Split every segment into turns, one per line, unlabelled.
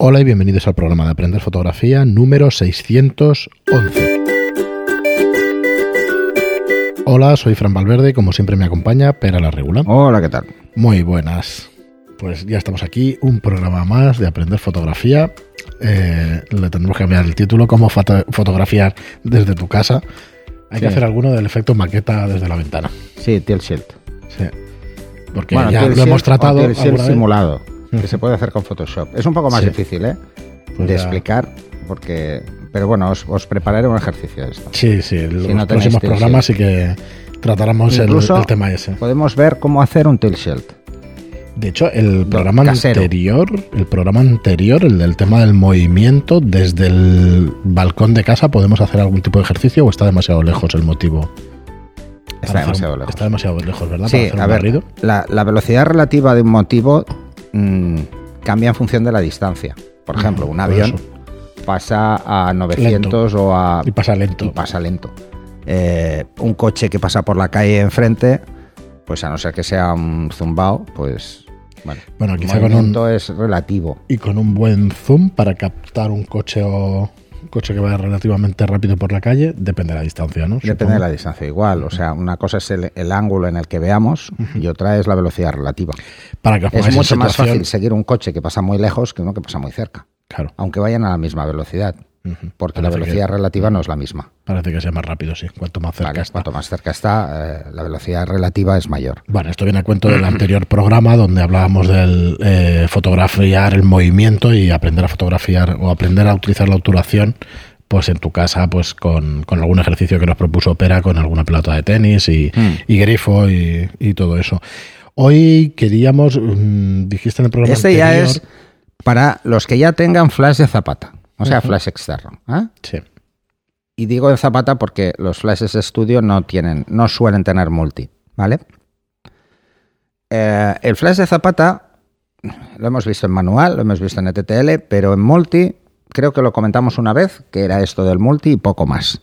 Hola y bienvenidos al programa de Aprender Fotografía número 611. Hola, soy Fran Valverde como siempre me acompaña Pera la Regula.
Hola, ¿qué tal?
Muy buenas. Pues ya estamos aquí, un programa más de Aprender Fotografía. Eh, le tendremos que cambiar el título, cómo foto- fotografiar desde tu casa. Hay que hacer alguno del efecto maqueta desde la ventana.
Sí, Tilt Shield.
Sí. Porque
Bueno,
ya lo hemos tratado
Tilt simulado, que se puede hacer con Photoshop. Es un poco más
Sí.
difícil, ¿eh?
Pues
de
ya-
explicar, porque... Pero bueno, os, os prepararé un ejercicio de esto.
Sí, sí, en los
no
próximos programas sí que trataremos el, tema ese.
Podemos ver cómo hacer un Tilt Shield.
De hecho, el programa
casero.
anterior, el programa anterior, el del tema del movimiento, desde el balcón de casa, ¿podemos hacer algún tipo de ejercicio o está demasiado lejos el motivo?
Está demasiado
un-
lejos.
Está demasiado lejos, ¿verdad? Para
Sí, a ver, la, la velocidad relativa de un motivo mm, cambia en función de la distancia. Por ejemplo, un avión pasa a 900 o a...
Y pasa lento.
y pasa lento. Eh, un coche que pasa por la calle enfrente, pues a no ser que sea un zumbao, pues bueno,
Bueno, quizá con un-
es relativo.
Y con un buen zoom para captar un coche o coche que vaya relativamente rápido por la calle, depende de la distancia, ¿no?
Depende
Supongo.
de la distancia igual, o sea, una cosa es el, el ángulo en el que veamos y otra es la velocidad relativa.
Para que os
Es mucho más fácil seguir un coche que pasa muy lejos que uno que pasa muy cerca,
Claro.
aunque vayan a la misma velocidad, Porque la velocidad
que-
relativa no es la misma.
Parece que sea más rápido, sí. Cuanto más cerca
¿vale?
está.
Cuanto más cerca está, eh, la velocidad relativa es mayor.
Bueno, esto viene a cuento del anterior programa donde hablábamos del eh, fotografiar el movimiento y aprender a fotografiar o aprender a utilizar la obturación pues en tu casa pues con, con algún ejercicio que nos propuso Pera con alguna pelota de tenis y,
Mm.
y grifo y, y todo eso. Hoy queríamos, mm, dijiste en el programa
Este ya es para los que ya tengan flash de zapata, o sea, flash externo. ¿eh?
Sí,
Y digo de zapata porque los flashes de estudio no tienen, no suelen tener multi, ¿vale? Eh, el flash de zapata lo hemos visto en manual, lo hemos visto en ETTL, pero en multi creo que lo comentamos una vez, que era esto del multi y poco más.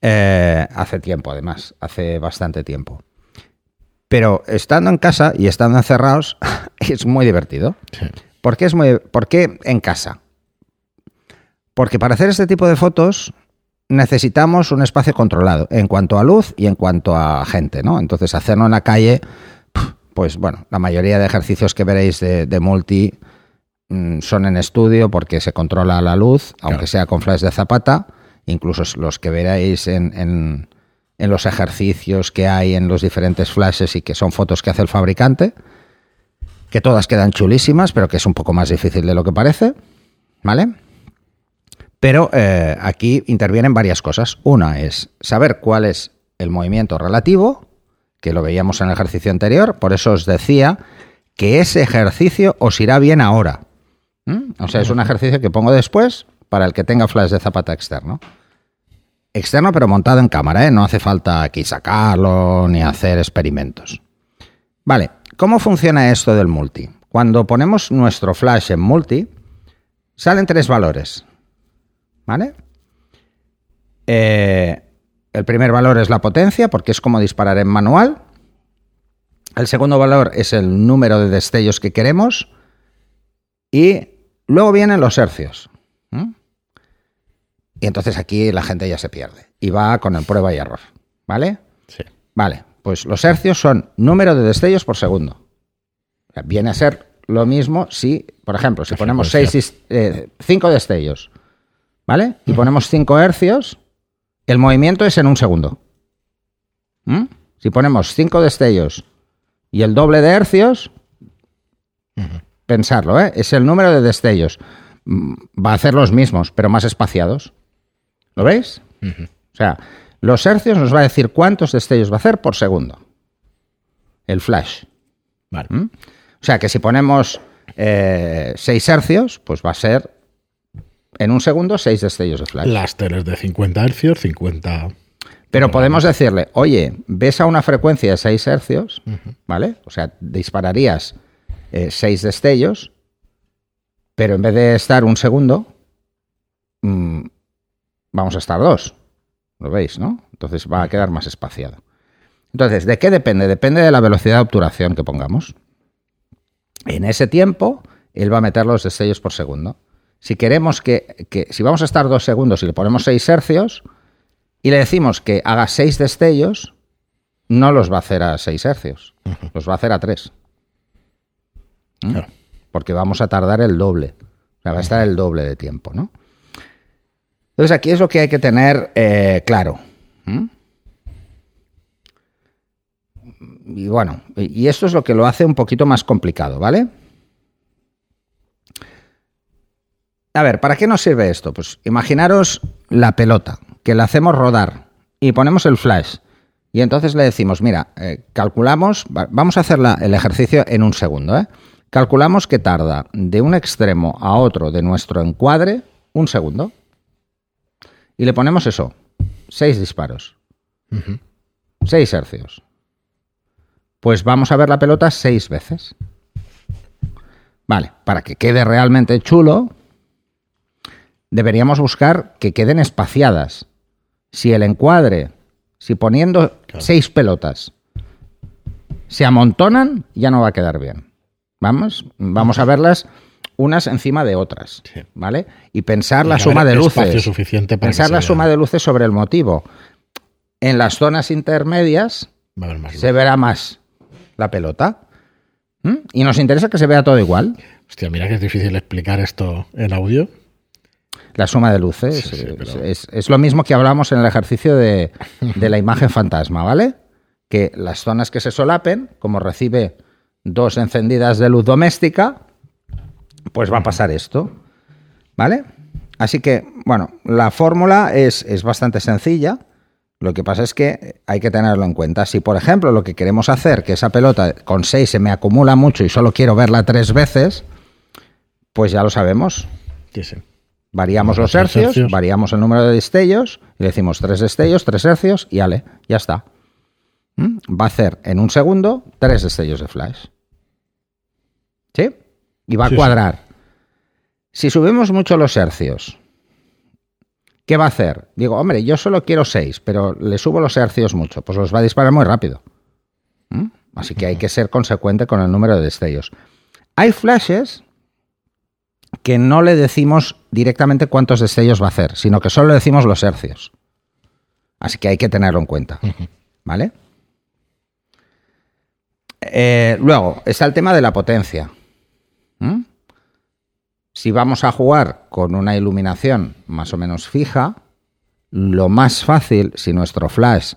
Eh, hace tiempo, además, hace bastante tiempo. Pero estando en casa y estando encerrados es muy divertido.
sí.
¿Por qué, es muy, ¿Por qué en casa? Porque para hacer este tipo de fotos necesitamos un espacio controlado en cuanto a luz y en cuanto a gente, ¿no? Entonces hacerlo en la calle, pues bueno, la mayoría de ejercicios que veréis de, de multi mm, son en estudio porque se controla la luz, aunque
Claro.
sea con flash de zapata, incluso los que veréis en, en- en los ejercicios que hay en los diferentes flashes y que son fotos que hace el fabricante que todas quedan chulísimas, pero que es un poco más difícil de lo que parece, ¿vale? Pero eh, aquí intervienen varias cosas. Una es saber cuál es el movimiento relativo, que lo veíamos en el ejercicio anterior, por eso os decía que ese ejercicio os irá bien ahora. ¿Mm? O sea, es un ejercicio que pongo después para el que tenga flash de zapata externo. Externo, pero montado en cámara, ¿eh? No hace falta aquí sacarlo ni hacer experimentos. Vale, ¿cómo funciona esto del multi? Cuando ponemos nuestro flash en multi, salen tres valores. ¿Vale? Eh, el primer valor es la potencia, porque es como disparar en manual. El segundo valor es el número de destellos que queremos. Y luego vienen los hercios. ¿Mm? Y entonces aquí la gente ya se pierde. Y va con el prueba y error. ¿Vale?
sí.
Vale, pues los hercios son número de destellos por segundo. Viene a ser lo mismo si, por ejemplo, si ponemos
frecuencia.
5 destellos, ¿vale? Y ponemos 5 hercios, el movimiento es en un segundo. ¿Mm? Si ponemos 5 destellos y el doble de hercios, pensarlo, ¿eh? Es el número de destellos. Mm, Va a hacer los mismos, pero más espaciados. ¿Lo veis? O sea, los hercios nos va a decir cuántos destellos va a hacer por segundo. El flash.
Vale.
¿Mm? O sea que si ponemos 6 hercios, pues va a ser en un segundo 6 destellos de flash.
Las teles de 50 hercios, 50...
Pero podemos decirle, oye, ves a una frecuencia de 6 hercios, ¿vale? O sea, dispararías 6 destellos, pero en vez de estar un segundo, mm, vamos a estar dos. ¿Lo veis, no? Entonces va a quedar más espaciado. Entonces, ¿de qué depende? Depende de la velocidad de obturación que pongamos. En ese tiempo, él va a meter los destellos por segundo. Si queremos que, que, si vamos a estar dos segundos y le ponemos seis hercios y le decimos que haga seis destellos, no los va a hacer a seis hercios, los va a hacer a tres. ¿Mm? Porque vamos a tardar el doble, va a estar el doble de tiempo, ¿no? Entonces aquí es lo que hay que tener eh, claro. ¿Mm? Y bueno, y esto es lo que lo hace un poquito más complicado, ¿vale? A ver, ¿para qué nos sirve esto? Pues imaginaros la pelota, que la hacemos rodar y ponemos el flash. Y entonces le decimos, mira, eh, calculamos, vamos a hacer el ejercicio en un segundo, ¿eh? Calculamos que tarda de un extremo a otro de nuestro encuadre un segundo. Y le ponemos eso, seis disparos. Seis hercios. Pues vamos a ver la pelota seis veces. Vale, para que quede realmente chulo, deberíamos buscar que queden espaciadas. Si el encuadre, si poniendo seis pelotas se amontonan, ya no va a quedar bien. Vamos, vamos a verlas unas encima de otras, ¿vale? Y pensar la suma de luces.
Suficiente
pensar la suma de luces sobre el motivo. En las zonas intermedias se verá más la pelota. Y nos interesa que se vea todo igual.
Hostia, mira que es difícil explicar esto en audio.
La suma de luces. es, lo mismo que hablamos en el ejercicio de, la imagen fantasma, ¿vale? Que las zonas que se solapen, como recibe dos encendidas de luz doméstica, pues va a pasar esto, ¿vale? Así que, bueno, la fórmula es, es bastante sencilla. Lo que pasa es que hay que tenerlo en cuenta. Si, por ejemplo, lo que queremos hacer, que esa pelota con 6 se me acumula mucho y solo quiero verla tres veces, pues ya lo sabemos.
Sí, sí.
Variamos los hercios, variamos el número de destellos y le decimos tres destellos, tres hercios y ale, ya está. ¿Mm? Va a hacer en un segundo tres destellos de flash. ¿Sí? Y va a cuadrar. Si subimos mucho los hercios, ¿qué va a hacer? Digo, hombre, yo solo quiero seis, pero le subo los hercios mucho, pues los va a disparar muy rápido. ¿Mm? Así que hay que ser consecuente con el número de destellos. Hay flashes que no le decimos directamente cuántos destellos va a hacer, sino que solo le decimos los hercios. Así que hay que tenerlo en cuenta. ¿Vale? Eh, luego, está el tema de la potencia. ¿Mm? Si vamos a jugar con una iluminación más o menos fija, lo más fácil, si nuestro flash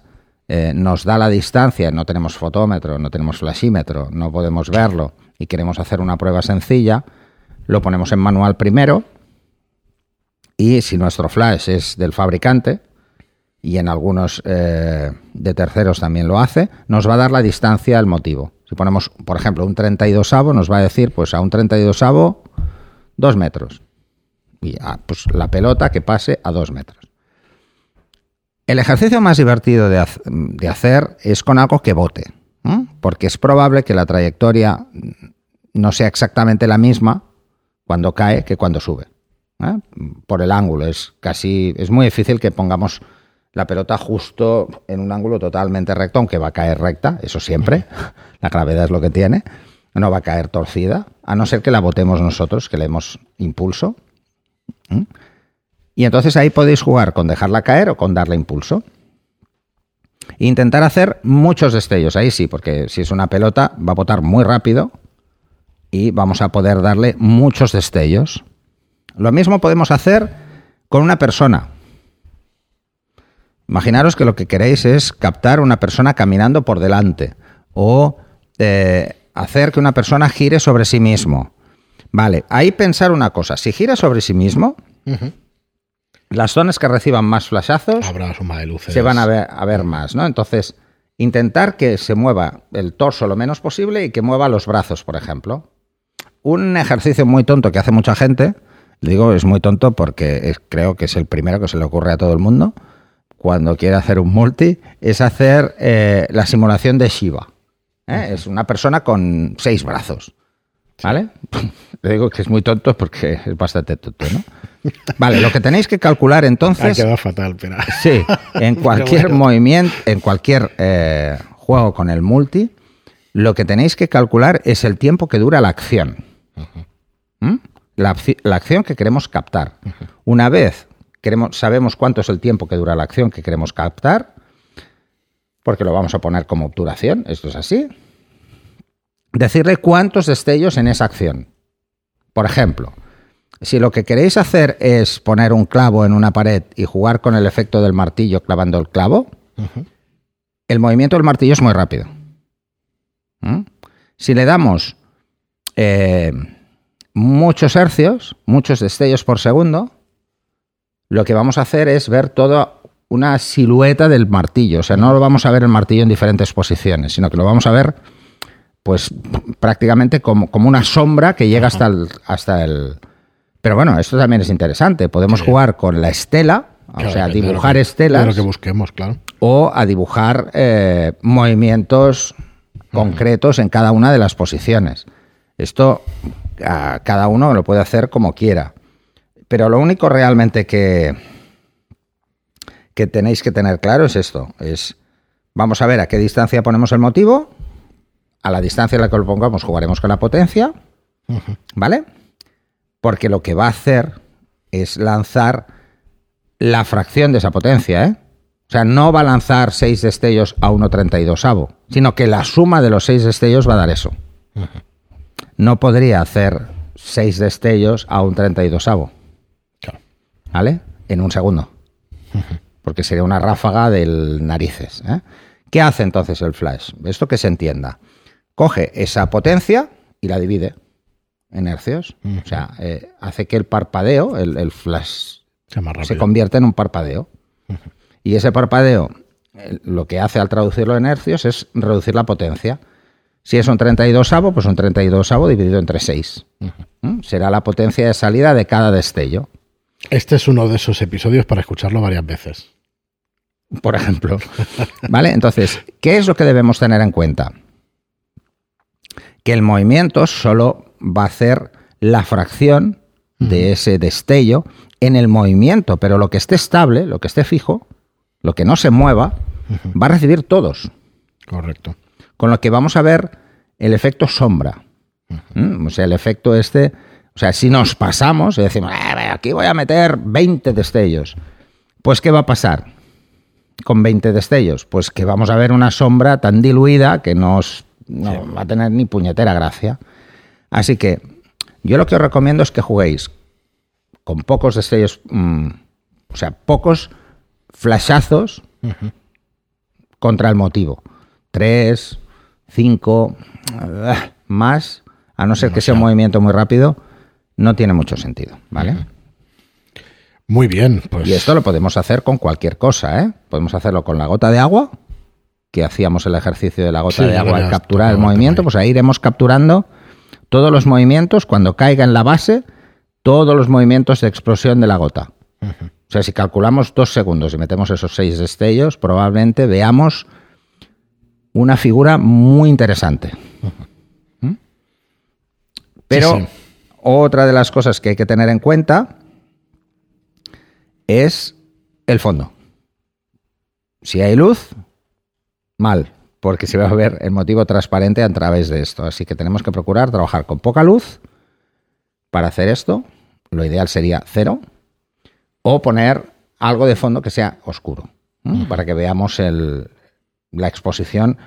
eh, nos da la distancia, no tenemos fotómetro, no tenemos flashímetro, no podemos verlo y queremos hacer una prueba sencilla, lo ponemos en manual primero y si nuestro flash es del fabricante, y en algunos eh, de terceros también lo hace, nos va a dar la distancia al motivo. Si ponemos, por ejemplo, un 32 avo, nos va a decir, pues a un 32 avo, dos metros. Y ah, pues la pelota que pase a dos metros. El ejercicio más divertido de, hacer es con algo que bote, porque es probable que la trayectoria no sea exactamente la misma cuando cae que cuando sube. ¿eh? Por el ángulo. Es casi. Es muy difícil que pongamos la pelota justo en un ángulo totalmente recto, aunque va a caer recta, eso siempre. La gravedad es lo que tiene. No va a caer torcida, a no ser que la botemos nosotros, que le demos impulso. ¿eh? Y entonces ahí podéis jugar con dejarla caer o con darle impulso. intentar hacer muchos destellos, ahí sí, porque si es una pelota va a botar muy rápido y vamos a poder darle muchos destellos. Lo mismo podemos hacer con una persona. Imaginaros que lo que queréis es captar una persona caminando por delante o eh, hacer que una persona gire sobre sí mismo. Vale, ahí pensar una cosa, si gira sobre sí mismo, las zonas que reciban más flashazos se van a ver, a ver más, ¿no? Entonces, intentar que se mueva el torso lo menos posible y que mueva los brazos, por ejemplo. Un ejercicio muy tonto que hace mucha gente, digo es muy tonto porque creo que es el primero que se le ocurre a todo el mundo cuando quiere hacer un multi, es hacer eh, la simulación de Shiva. ¿eh? Es una persona con seis brazos. ¿Vale? Le digo que es muy tonto porque es bastante tonto, ¿no? Vale, lo que tenéis que calcular entonces.
Ha quedado fatal, pero.
Sí, en cualquier movimiento, en cualquier eh, juego con el multi, lo que tenéis que calcular es el tiempo que dura la acción. ¿Mm? la, acci- la acción que queremos captar. Una vez queremos, sabemos cuánto es el tiempo que dura la acción que queremos captar, porque lo vamos a poner como obturación, esto es así, decirle cuántos destellos en esa acción. Por ejemplo, si lo que queréis hacer es poner un clavo en una pared y jugar con el efecto del martillo clavando el clavo, el movimiento del martillo es muy rápido. ¿Mm? Si le damos eh, muchos hercios, muchos destellos por segundo, lo que vamos a hacer es ver toda una silueta del martillo. O sea, no lo vamos a ver el martillo en diferentes posiciones, sino que lo vamos a ver pues prácticamente como, como una sombra que llega hasta el, hasta el... Pero bueno, esto también es interesante. Podemos
Sí.
jugar con la estela,
Claro,
o sea,
de
dibujar
que-
estelas
De lo que busquemos, claro.
o a dibujar eh, movimientos concretos en cada una de las posiciones. Esto a cada uno lo puede hacer como quiera. Pero lo único realmente que, que tenéis que tener claro es esto. Es, vamos a ver a qué distancia ponemos el motivo. A la distancia en la que lo pongamos jugaremos con la potencia. ¿Vale? Porque lo que va a hacer es lanzar la fracción de esa potencia, ¿eh? O sea, no va a lanzar 6 destellos a 1,32 avo, sino que la suma de los 6 destellos va a dar eso. No podría hacer 6 destellos a un 32 avo,
Claro.
¿vale? En un segundo. Porque sería una ráfaga del narices. ¿eh? ¿Qué hace entonces el flash? Esto que se entienda. Coge esa potencia y la divide en hercios. O sea, eh, hace que el parpadeo, el, el flash se
rápido.
convierte en un parpadeo. Y ese parpadeo, eh, lo que hace al traducirlo en hercios es reducir la potencia. Si es un 32 avo, pues un 32 avo dividido entre 6. ¿Mm? Será la potencia de salida de cada destello,
Este es uno de esos episodios para escucharlo varias veces.
por ejemplo. ¿Vale? Entonces, ¿qué es lo que debemos tener en cuenta? Que el movimiento solo va a hacer la fracción de ese destello en el movimiento, pero lo que esté estable, lo que esté fijo, lo que no se mueva, va a recibir todos.
Correcto.
Con lo que vamos a ver el efecto sombra. ¿Mm? O sea, el efecto este. O sea, si nos pasamos y decimos, "Eh, aquí voy a meter 20 destellos, pues ¿qué va a pasar con 20 destellos? Pues que vamos a ver una sombra tan diluida que nos, no va a tener ni puñetera gracia. Así que yo lo que os recomiendo es que juguéis con pocos destellos, mm, o sea, pocos flashazos contra el motivo. Tres, cinco, ah, más, a no ser que sea un movimiento muy rápido, no tiene mucho sentido, ¿vale?
Muy bien, pues
Y esto lo podemos hacer con cualquier cosa, ¿eh? Podemos hacerlo con la gota de agua, que hacíamos el ejercicio de la gota
Sí,
de agua al capturar el movimiento, pues ahí iremos capturando todos los movimientos, cuando caiga en la base, todos los movimientos de explosión de la gota. O sea, si calculamos dos segundos y metemos esos seis destellos, probablemente veamos una figura muy interesante. ¿Mm? Pero
sí.
otra de las cosas que hay que tener en cuenta es el fondo. Si hay luz, mal, porque se va a ver el motivo transparente a través de esto. Así que tenemos que procurar trabajar con poca luz para hacer esto. Lo ideal sería cero o poner algo de fondo que sea oscuro, para que veamos el- la exposición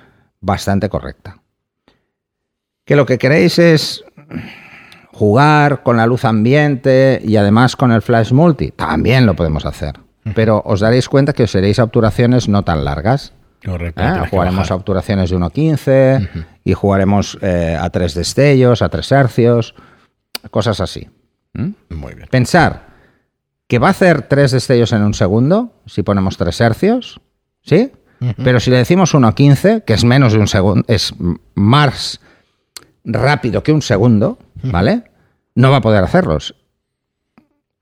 bastante correcta. Que lo que queréis es jugar con la luz ambiente y además con el flash multi, también lo podemos hacer. Pero os daréis cuenta que os seréis a obturaciones no tan largas.
correcto.
¿eh?
que
Jugaremos a obturaciones de 1.15 y jugaremos eh, a tres destellos, a tres hercios, cosas así.
Muy bien.
Pensar que va a hacer tres destellos en un segundo si ponemos tres hercios, ¿sí? Pero si le decimos 1.15, que es menos de un segundo, es más rápido que un segundo, ¿vale? No va a poder hacerlos.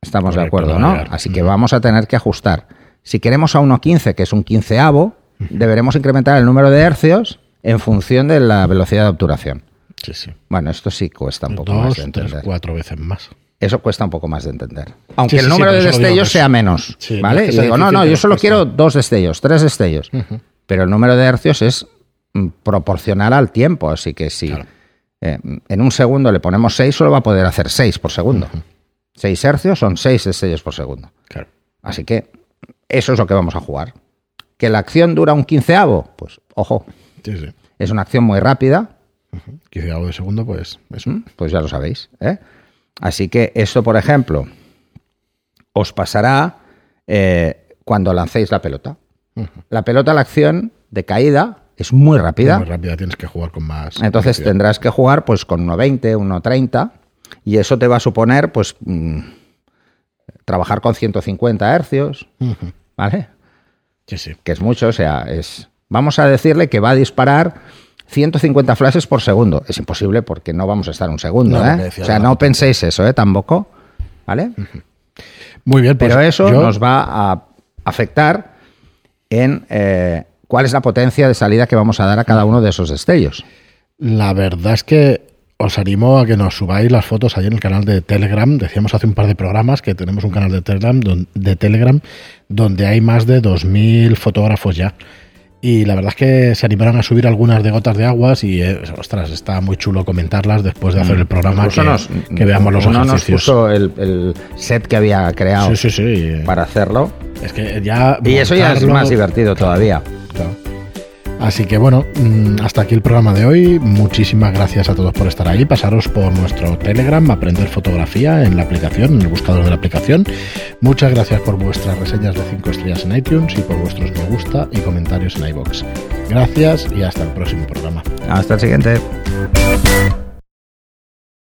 Estamos de acuerdo,
no.
Así que vamos a tener que ajustar. Si queremos a 1.15, que es un quinceavo, deberemos incrementar el número de hercios en función de la velocidad de obturación.
Sí, sí.
Bueno, esto sí cuesta un poco más de
tres,
entender.
cuatro veces más.
Eso cuesta un poco más de entender. Aunque
Sí,
el número
sí,
de destellos sea menos,
Sí,
¿vale?
es que
y
sea
digo, no, no, yo solo
cuesta.
quiero dos destellos, tres destellos. Pero el número de hercios es mm, proporcional al tiempo, así que si
Claro.
eh, en un segundo le ponemos 6, solo va a poder hacer 6 por segundo. 6 hercios son 6 destellos por segundo.
Claro.
Así que eso es lo que vamos a jugar. ¿Que la acción dura un quinceavo? Pues ojo,
Sí, sí.
es una acción muy rápida,
Quizá algo de segundo, pues eso.
¿Mm? pues ya lo sabéis. ¿eh? Así que esto, por ejemplo, os pasará eh, cuando lancéis la pelota. La pelota, la acción de caída es muy rápida.
Muy rápida, tienes que jugar con más.
Entonces tendrás que jugar pues con 1.20, 1.30 y eso te va a suponer pues mm, trabajar con 150 hercios. ¿vale?
Sí, sí.
Que es mucho, o sea, es vamos a decirle que va a disparar 150 flashes por segundo. Es imposible porque no vamos a estar un segundo,
No,
¿eh? O sea, no penséis eso, ¿eh? Tampoco, ¿vale?
Muy bien, pues
Pero eso
yo-
nos va a afectar en eh, cuál es la potencia de salida que vamos a dar a cada uno de esos destellos.
La verdad es que os animo a que nos subáis las fotos ahí en el canal de Telegram. Decíamos hace un par de programas que tenemos un canal de Telegram, de Telegram donde hay más de 2.000 fotógrafos ya. Y la verdad es que se animaron a subir algunas de gotas de aguas y, eh, ostras, está muy chulo comentarlas después de hacer el programa,
Incluso
que,
nos-
que veamos los
nos
ejercicios.
puso el, el set que había creado
Sí, sí, sí.
para hacerlo.
Es que ya...
Y eso ya es más divertido todavía.
Así que bueno, mm, hasta aquí el programa de hoy. Muchísimas gracias a todos por estar ahí. Pasaros por nuestro Telegram, aprender fotografía en la aplicación, en el buscador de la aplicación. Muchas gracias por vuestras reseñas de 5 estrellas en iTunes y por vuestros me gusta y comentarios en iBox. Gracias y hasta el próximo programa.
Hasta el siguiente.